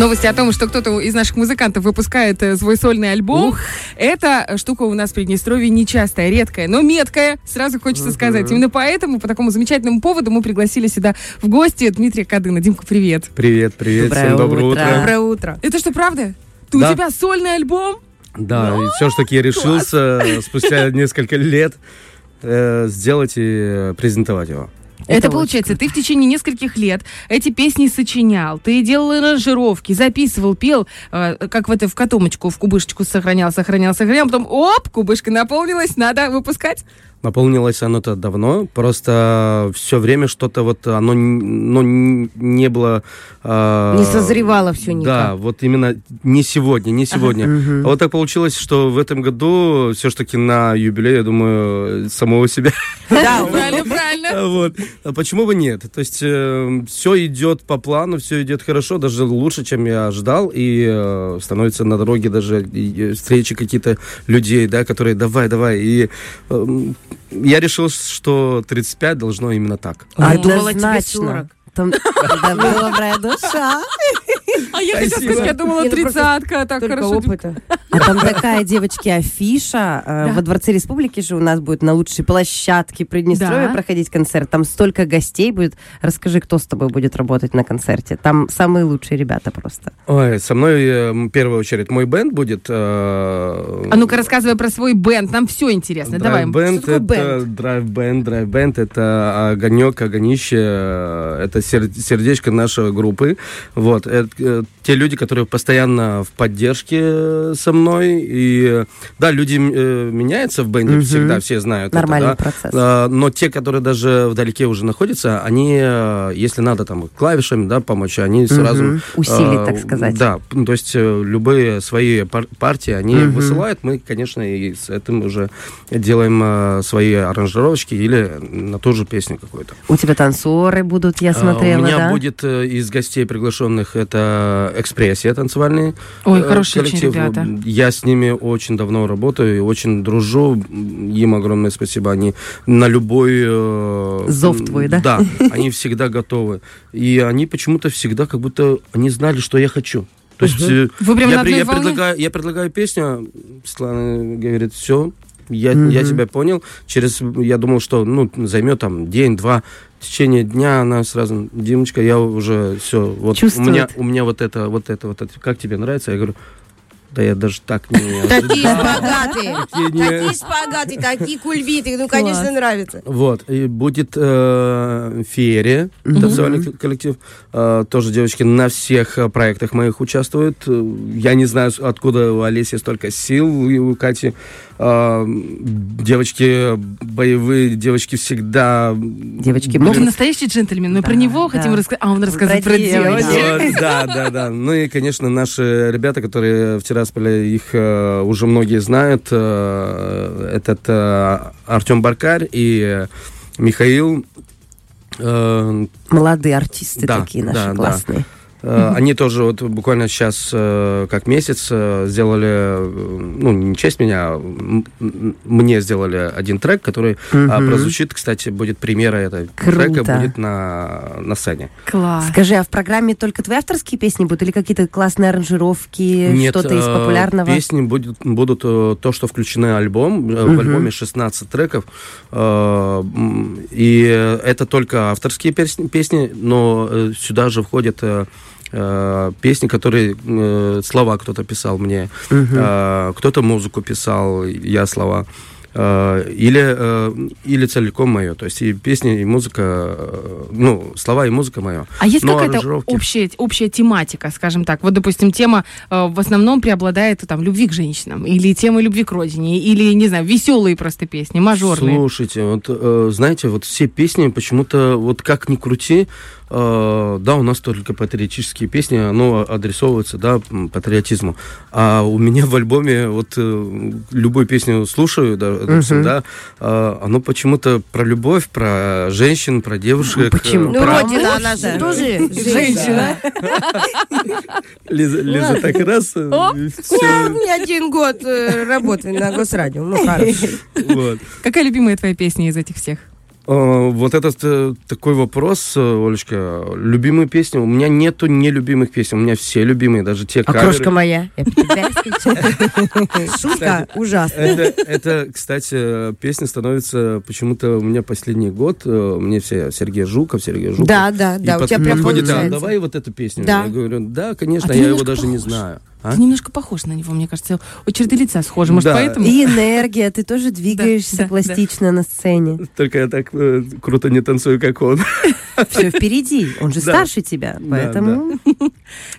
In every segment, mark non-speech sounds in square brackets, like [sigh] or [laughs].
Новости о том, что кто-то из наших музыкантов выпускает э, свой сольный альбом. Ух. Эта штука у нас в Приднестровье нечастая, редкая, но меткая, сразу хочется сказать. Именно поэтому, по такому замечательному поводу, мы пригласили сюда в гости Дмитрия Кадына. Димка, привет. Привет, привет, доброе всем доброе утро. утро. Доброе утро. Это что, правда? Ты, да. У тебя сольный альбом? Да, и все, что я решился Класс. спустя [laughs] несколько лет э, сделать и презентовать его. Это, это получается, ты в течение нескольких лет эти песни сочинял, ты делал аранжировки, записывал, пел, э, как в это в котомочку, в кубышечку сохранял, сохранял, сохранял, потом оп, кубышка наполнилась, надо выпускать. Наполнилось оно-то давно, просто все время что-то вот оно ну, не было... Э, не созревало все никак. Да, вот именно не сегодня, не сегодня. Ага. А вот так получилось, что в этом году все-таки на юбилей, я думаю, самого себя. Да, [laughs] правильно, правильно. Вот. А почему бы нет? То есть э, все идет по плану, все идет хорошо, даже лучше, чем я ожидал, и э, становится на дороге даже встречи какие-то людей, да, которые давай, давай, и э, я решил, что 35 должно именно так. А я думала, тебе 40. Там добрая душа. А я хотела сказать, я думала, ну тридцатка, так хорошо. опыта. А там такая, девочки, афиша. Э, во Дворце Республики же у нас будет на лучшей площадке Приднестровья проходить концерт. Там столько гостей будет. Расскажи, кто с тобой будет работать на концерте. Там самые лучшие ребята просто. Ой, со мной э, в первую очередь мой бенд будет. Э, а ну-ка рассказывай про свой бенд. Нам все интересно. Давай. Бенд это драйв бенд, драйв бенд это огонек, огонище, это сердечко нашей группы. Вот те люди, которые постоянно в поддержке со мной. И да, люди э, меняются в бенде, угу. всегда все знают. Нормальный это, да? процесс. А, но те, которые даже вдалеке уже находятся, они, э, если надо там клавишами да, помочь, они сразу... Угу. Усилить, а, так сказать. Да, то есть э, любые свои пар- партии они угу. высылают. Мы, конечно, и с этим уже делаем а, свои аранжировочки или на ту же песню какую-то. У тебя танцоры будут, я смотрела, а, У меня да? будет из гостей приглашенных это экспрессия танцевальные. Ой, э, хорошие коллектив. ребята. Я с ними очень давно работаю и очень дружу. Им огромное спасибо. Они на любой... Э, Зов твой, да? Да, они всегда готовы. И они почему-то всегда как будто они знали, что я хочу. То есть угу. Вы прям я, на я, предлагаю, я предлагаю песню, Светлана говорит, все, я, mm я тебя понял. Через, я думал, что ну, займет там день-два в течение дня она сразу, Димочка, я уже все, вот у меня, у меня вот это, вот это, вот это, как тебе нравится? Я говорю, да я даже так не Такие шпагаты, [laughs] такие шпагаты, такие кульбиты, ну, конечно, нравится. Вот, и будет э, феерия, танцевальный коллектив, э, тоже девочки на всех э, проектах моих участвуют. Я не знаю, откуда у Олеси столько сил, и у Кати. Э, девочки боевые, девочки всегда... Девочки, ну, ты настоящий джентльмен, мы про него хотим рассказать, а он рассказывает про девочек. Да, да, да. Ну и, конечно, наши ребята, которые вчера Тирасполя, их э, уже многие знают. Э, этот э, Артем Баркарь и Михаил. Э, Молодые артисты да, такие наши да, классные. Да. Mm-hmm. Они тоже вот буквально сейчас, э, как месяц, э, сделали, ну, не честь меня, а мне сделали один трек, который mm-hmm. прозвучит, кстати, будет премьера этого Круто. трека, будет на, на сцене. Класс. Скажи, а в программе только твои авторские песни будут или какие-то классные аранжировки, Нет, что-то из популярного? песни будут, будут то, что включено в альбом. Mm-hmm. В альбоме 16 треков. И это только авторские песни, но сюда же входят э, песни, которые э, слова кто-то писал мне, угу. э, кто-то музыку писал, я слова. Э, или, э, или целиком мое. То есть и песни, и музыка, э, ну, слова и музыка мое. А есть какая-то общая, общая тематика, скажем так? Вот, допустим, тема в основном преобладает там любви к женщинам, или тема любви к родине, или, не знаю, веселые просто песни, мажорные. Слушайте, вот, знаете, вот все песни почему-то, вот как ни крути, да, у нас только патриотические песни, оно адресовывается, да, патриотизму. А у меня в альбоме вот любую песню слушаю, да, допустим, угу. да, а, оно почему-то про любовь, про женщин, про девушек. Ну, почему? Ну, про родина, она же тоже женщина. Лиза, так раз... Э, Я не один год э, работаю на Госрадио, ну хорошо. [laughs] Какая любимая твоя песня из этих всех? Э, вот этот э, такой вопрос, э, Олечка. Любимые песни? У меня нету нелюбимых песен. У меня все любимые, даже те а крошка моя. [laughs] Шутка ужасная. Это, кстати, песня становится почему-то у меня последний год. Мне все Сергей Жуков, Сергей Жуков. Да, да, да. у тебя прям давай вот эту песню. Да. Я говорю, да, конечно, а я его даже не знаю. А? Ты немножко похож на него, мне кажется. У черты лица схожи, может, да. поэтому? И энергия, ты тоже [laughs] двигаешься да, пластично да. на сцене. Только я так э, круто не танцую, как он. [laughs] Все впереди, он же старше тебя, поэтому...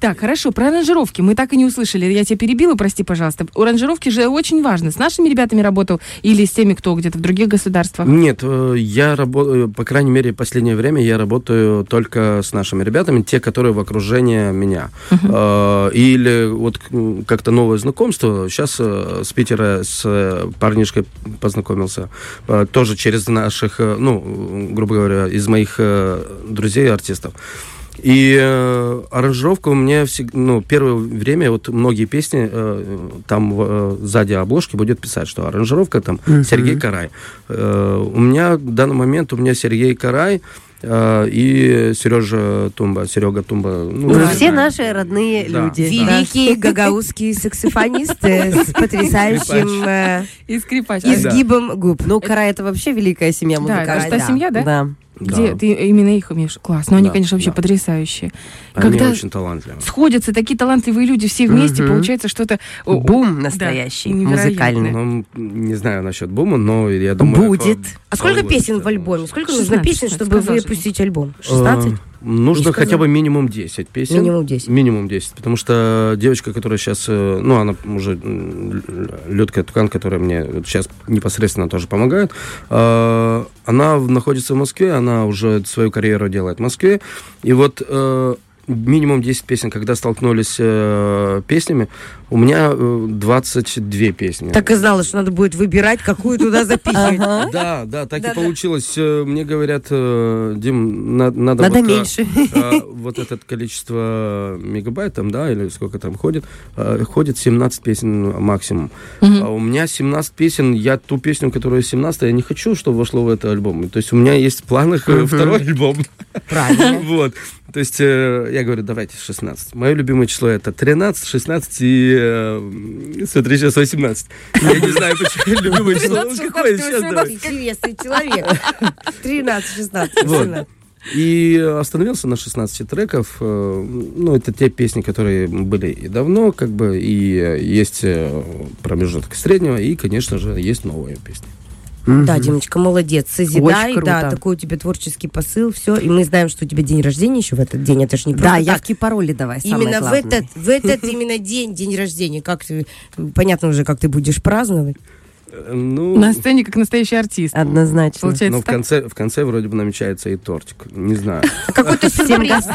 Так, хорошо, про аранжировки мы так и не услышали. Я тебя перебила, прости, пожалуйста. Аранжировки же очень важно. С нашими ребятами работал или с теми, кто где-то в других государствах? Нет, э, я работаю, по крайней мере, последнее время я работаю только с нашими ребятами, те, которые в окружении меня. Uh-huh. Или вот как-то новое знакомство. Сейчас э, с Питера с э, парнишкой познакомился. Э, тоже через наших, ну, грубо говоря, из моих друзей, артистов. И э, аранжировка у меня всегда, ну, первое время, вот многие песни, э, там э, сзади обложки будет писать, что аранжировка там mm-hmm. Сергей Карай. Э, у меня в данный момент, у меня Сергей Карай, а, и Сережа Тумба, Серега Тумба. Ну, Вы все наши родные да, люди. Да. Великие гагаузские саксофонисты [laughs] с потрясающим э, изгибом губ. Ну, Кара это вообще великая семья музыкантов. Да, это семья, да? Да. Где да. ты именно их умеешь? Класс. Но ну, они, да, конечно, вообще да. потрясающие. Они Когда очень талантливые. Сходятся такие талантливые люди все вместе, угу. получается что-то... Бум настоящий, да, музыкальный. Ну, не знаю насчет бума, но я думаю... Будет. А сколько песен в альбоме? Сколько нужно песен, чтобы выпустить альбом? 16? Нужно хотя бы минимум 10 песен. Минимум 10. Минимум 10. Потому что девочка, которая сейчас, э, ну, она уже Людка Тукан, которая мне сейчас непосредственно тоже помогает, э, она находится в Москве, она уже свою карьеру делает в Москве. И вот э, минимум 10 песен, когда столкнулись э, песнями, у меня 22 э, песни. Так и знала, что надо будет выбирать, какую туда записывать. Да, да, так и получилось. Э, мне говорят, э, Дим, надо... Надо меньше. Вот это количество мегабайт там, да, или сколько там ходит, ходит 17 песен максимум. А у меня 17 песен, я ту песню, которая 17, я не хочу, чтобы вошло в этот альбом. То есть у меня есть в планах второй альбом. Правильно. [laughs] Вот. То есть я говорю, давайте 16. Мое любимое число это 13, 16 и э, смотри, сейчас 18. Я не знаю, почему любимое число. Какое сейчас? Интересный человек. 13, 16, 17. И остановился на 16 треков. Э, ну, это те песни, которые были и давно, как бы, и есть э, промежуток среднего, и, конечно же, есть новые песни. Mm-hmm. Да, Димочка, молодец. Созидай, да, такой у тебя творческий посыл, все. И мы знаем, что у тебя день рождения еще в этот день. Это ж не Да, явки пароли давай. Именно в этот, в этот именно день, день рождения. Как ты, понятно уже, как ты будешь праздновать. Ну, на сцене как настоящий артист. Однозначно. Получается Но в конце, в конце вроде бы намечается и тортик. Не знаю. А какой-то сюрприз,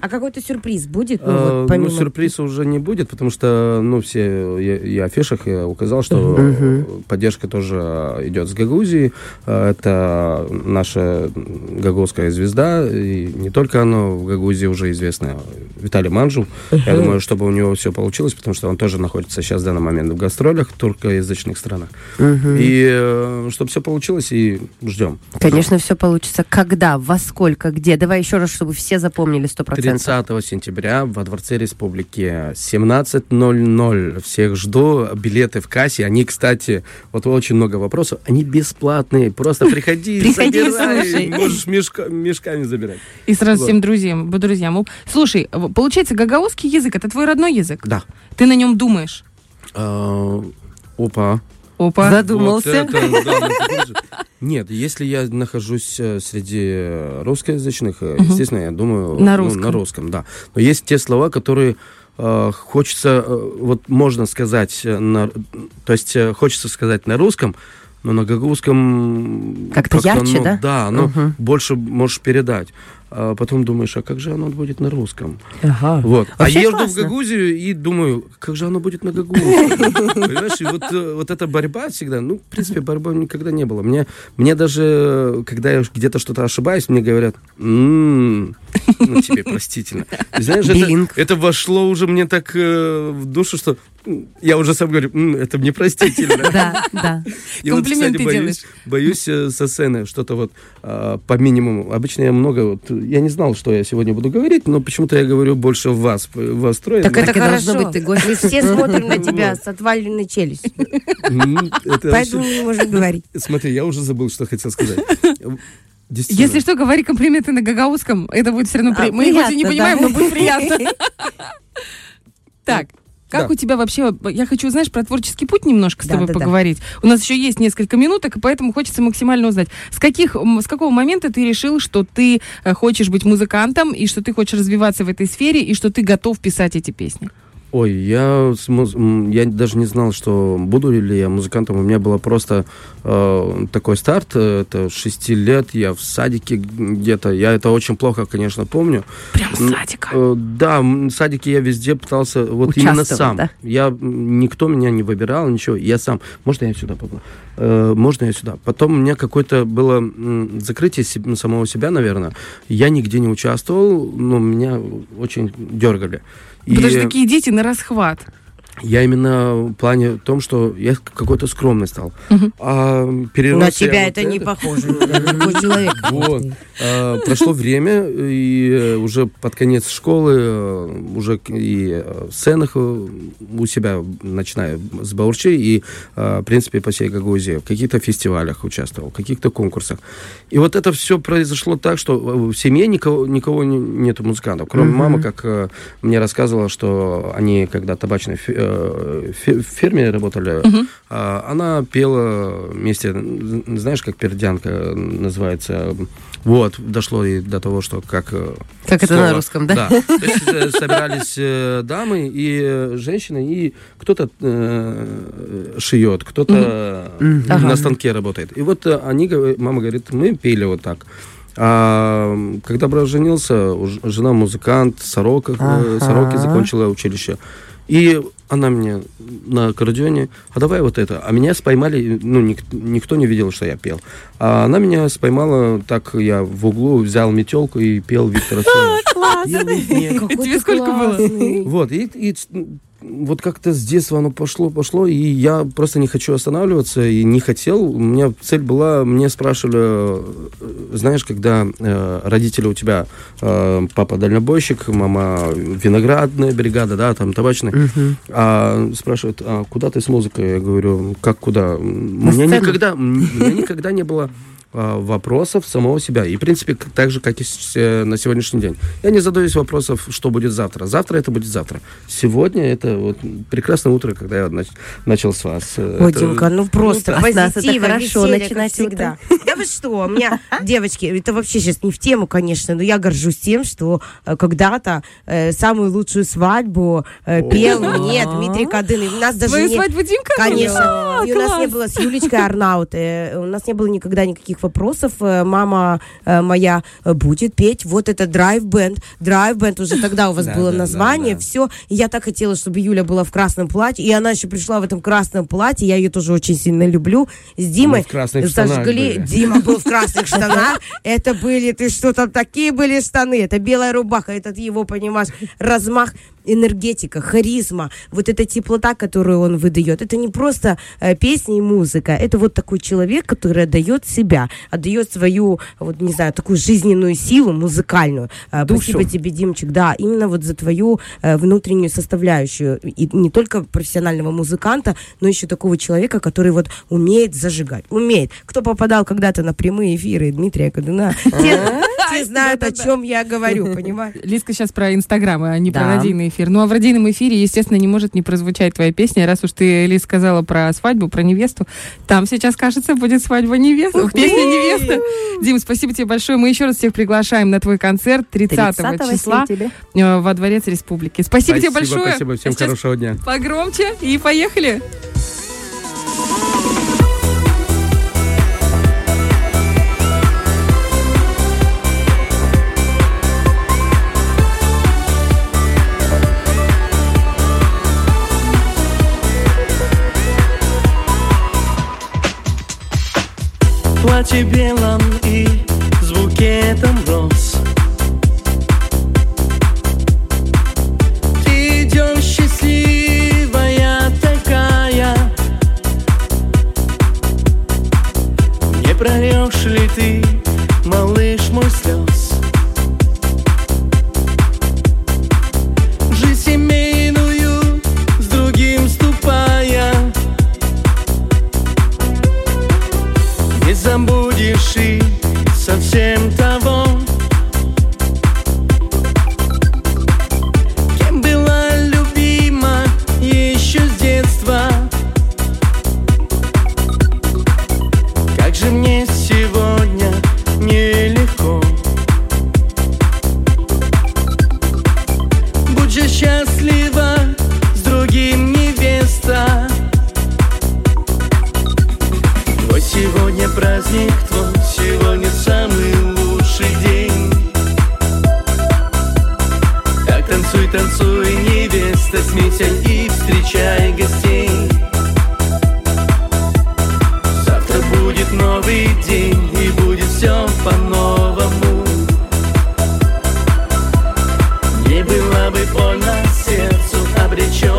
А какой-то сюрприз будет? Ну, помимо... ну, сюрприза уже не будет, потому что, ну, все, я, афишах я указал, что поддержка тоже идет с Гагаузии. Это наша гагаузская звезда, и не только она в Гагаузии уже известная. Виталий Манжул. Я думаю, чтобы у него все получилось, потому что он тоже находится сейчас в данный момент в гастролях в туркоязычных странах странах. Угу. И э, чтобы все получилось, и ждем. Конечно, все получится. Когда, во сколько, где? Давай еще раз, чтобы все запомнили 100%. 30 сентября во Дворце Республики 17.00. Всех жду. Билеты в кассе. Они, кстати, вот очень много вопросов. Они бесплатные. Просто [laughs] приходи, приходи забирай. Можешь мешками забирать. И сразу всем друзьям, друзьям. Слушай, получается, гагаузский язык, это твой родной язык? Да. Ты на нем думаешь? А, опа. Опа. Задумался. Вот это, да, Нет, если я нахожусь э, среди русскоязычных, угу. естественно, я думаю на русском. Ну, на русском, да. Но есть те слова, которые э, хочется, э, вот можно сказать, на, то есть э, хочется сказать на русском, но на гагаузском... Как-то как ярче, ну, да? Да, ну, угу. больше можешь передать а потом думаешь, а как же оно будет на русском? Ага. Вот. а я еду в Гагузию и думаю, как же оно будет на гагузском? [laughs] Понимаешь, и вот, э, вот эта борьба всегда, ну, в принципе, борьбы никогда не было. Мне, мне даже, когда я где-то что-то ошибаюсь, мне говорят, м-м, ну, тебе простительно. Знаешь, это, это вошло уже мне так э, в душу, что я уже сам говорю, это мне простительно. [laughs] Да, да. [laughs] И вот, кстати, боюсь, боюсь э, со сцены что-то вот а, по минимуму. Обычно я много, вот, я не знал, что я сегодня буду говорить, но почему-то я говорю больше в вас, в вас трое. Так это хорошо. быть, ты гость. Мы все [laughs] смотрим на тебя с отваленной челюстью. Поэтому не можем говорить. Смотри, я уже забыл, что хотел сказать. Если что, говори комплименты на гагаузском, это будет все равно... А, Мы его не понимаем, но будет приятно. Так, как да. у тебя вообще... Я хочу, знаешь, про творческий путь немножко с да, тобой да, поговорить. Да. У нас еще есть несколько минуток, и поэтому хочется максимально узнать. С, каких, с какого момента ты решил, что ты э, хочешь быть музыкантом, и что ты хочешь развиваться в этой сфере, и что ты готов писать эти песни? Ой, я, я даже не знал, что буду ли я музыкантом. У меня было просто э, такой старт. Это 6 лет, я в садике где-то. Я это очень плохо, конечно, помню. Прям с садика? Э, да, в садике я везде пытался, вот именно сам. Да? Я, никто меня не выбирал, ничего. Я сам. Можно я сюда попал? Э, можно я сюда? Потом у меня какое-то было закрытие самого себя, наверное. Я нигде не участвовал, но меня очень дергали. Потому что такие дети на расхват. Я именно в плане том, что я какой-то скромный стал. Угу. А, На тебя вот это, это не похоже. [laughs] Такой человек. Вот. А, прошло время, и э, уже под конец школы, э, уже и э, в сценах у себя, начиная с Баурчи, и, в принципе, по всей Гагаузии, в каких-то фестивалях участвовал, в каких-то конкурсах. И вот это все произошло так, что в семье никого, никого нету музыкантов, кроме угу. мамы, как мне рассказывала, что они, когда табачный в ферме работали, угу. она пела вместе, знаешь, как пердянка называется, вот, дошло и до того, что как... Э, как слово, это на русском, да? Да. То есть э, собирались э, дамы и женщины, и кто-то э, шьет, кто-то угу. на станке работает. И вот они, мама говорит, мы пели вот так. А когда брат женился, жена музыкант, Сорока, ага. Сороки закончила училище. И она мне на аккордеоне, а давай вот это. А меня споймали, ну, ник, никто не видел, что я пел. А она меня споймала, так я в углу взял метелку и пел Виктора Цоя. [laughs] Тебе сколько было? Вот, и вот как-то с детства оно пошло, пошло, и я просто не хочу останавливаться, и не хотел. У меня цель была, мне спрашивали, э, знаешь, когда э, родители у тебя, э, папа дальнобойщик, мама виноградная бригада, да, там табачная, uh-huh. а спрашивают, а куда ты с музыкой? Я говорю, как куда? У меня никогда, у меня никогда не было вопросов самого себя. И, в принципе, так же, как и э, на сегодняшний день. Я не задаюсь вопросов, что будет завтра. Завтра это будет завтра. Сегодня это вот прекрасное утро, когда я нач- начал с вас. Э, Ой, это... Димка, ну просто ну, позитива, хорошо начинать всегда. Да вы что, у меня, [laughs] девочки, это вообще сейчас не в тему, конечно, но я горжусь тем, что э, когда-то э, самую лучшую свадьбу э, пел мне [laughs] Дмитрий Кадын. У нас даже Твою свадьбу Димка? Конечно. И у нас не было с Юлечкой Арнаут, у нас не было никогда никаких вопросов. Э, мама э, моя э, будет петь вот это драйв-бенд. Драйв-бенд уже тогда у вас было название. Все. Я так хотела, чтобы Юля была в красном платье. И она еще пришла в этом красном платье. Я ее тоже очень сильно люблю. С Димой зажгли. Дима был в [laughs] красных штанах. Это были, ты что там, такие были штаны. Это белая рубаха. Этот его, понимаешь, размах энергетика, харизма, вот эта теплота, которую он выдает. Это не просто э, песни и музыка, это вот такой человек, который отдает себя, отдает свою, вот не знаю, такую жизненную силу музыкальную. Э, спасибо тебе, Димчик, да, именно вот за твою э, внутреннюю составляющую. И не только профессионального музыканта, но еще такого человека, который вот умеет зажигать, умеет. Кто попадал когда-то на прямые эфиры Дмитрия Кадуна, [laughs] те [laughs] знают, о чем я говорю, понимаешь? [laughs] Лиска сейчас про Инстаграм, а не про радийный эфир. Ну, а в радийном эфире, естественно, не может не прозвучать твоя песня. Раз уж ты, Лиз, сказала про свадьбу, про невесту, там сейчас, кажется, будет свадьба невесты. Песня невесты. Дим, спасибо тебе большое. Мы еще раз всех приглашаем на твой концерт 30, 30 числа э, во Дворец Республики. Спасибо, спасибо тебе большое. Спасибо, всем сейчас хорошего дня. Погромче и поехали. аромате белом и с букетом роз Ты идешь счастливая такая. Не прорешь ли ты, малыш мой слез but it shows.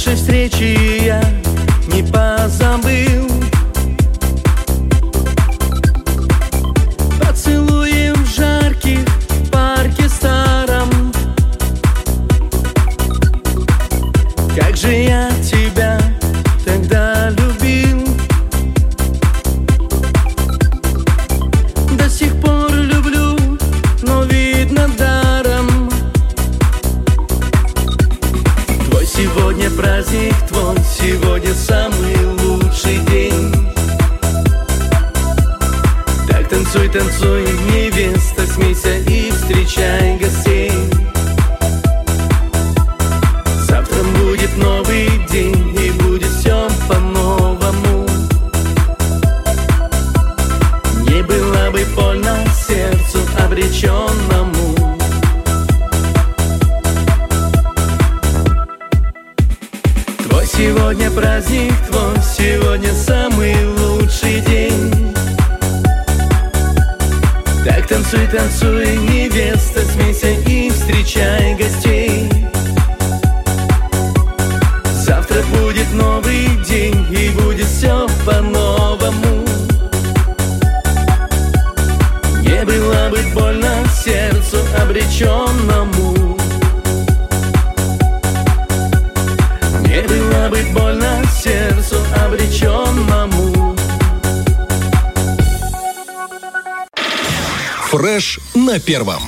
нашей встречи я не позволю noite Танцуй, танцуй, невеста, смейся и встречай гостей. Завтра будет новый день и будет все по-новому. Не было бы больно сердцу обреченному Фреш на первом.